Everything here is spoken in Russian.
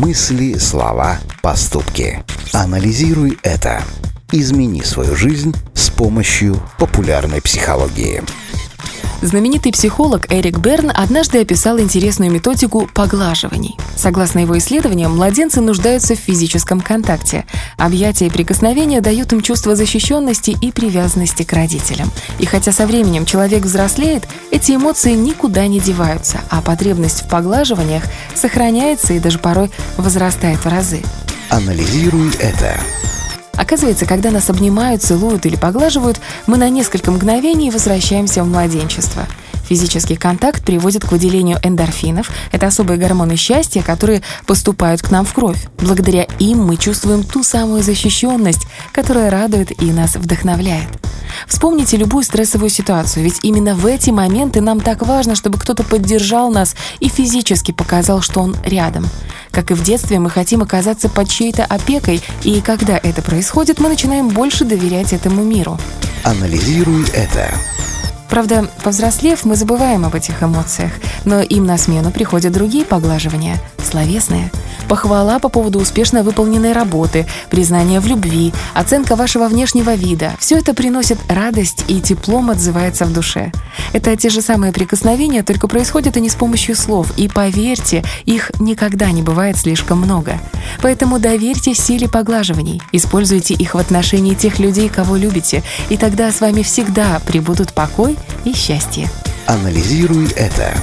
Мысли, слова, поступки. Анализируй это. Измени свою жизнь с помощью популярной психологии. Знаменитый психолог Эрик Берн однажды описал интересную методику поглаживаний. Согласно его исследованиям, младенцы нуждаются в физическом контакте. Объятия и прикосновения дают им чувство защищенности и привязанности к родителям. И хотя со временем человек взрослеет, эти эмоции никуда не деваются, а потребность в поглаживаниях сохраняется и даже порой возрастает в разы. Анализируй это. Оказывается, когда нас обнимают, целуют или поглаживают, мы на несколько мгновений возвращаемся в младенчество. Физический контакт приводит к выделению эндорфинов. Это особые гормоны счастья, которые поступают к нам в кровь. Благодаря им мы чувствуем ту самую защищенность, которая радует и нас вдохновляет. Вспомните любую стрессовую ситуацию, ведь именно в эти моменты нам так важно, чтобы кто-то поддержал нас и физически показал, что он рядом. Как и в детстве, мы хотим оказаться под чьей-то опекой, и когда это происходит, мы начинаем больше доверять этому миру. Анализируй это. Правда, повзрослев, мы забываем об этих эмоциях, но им на смену приходят другие поглаживания, словесные. Похвала по поводу успешно выполненной работы, признание в любви, оценка вашего внешнего вида – все это приносит радость и теплом отзывается в душе. Это те же самые прикосновения, только происходят они с помощью слов, и поверьте, их никогда не бывает слишком много. Поэтому доверьте силе поглаживаний, используйте их в отношении тех людей, кого любите, и тогда с вами всегда прибудут покой и счастье. Анализируй это.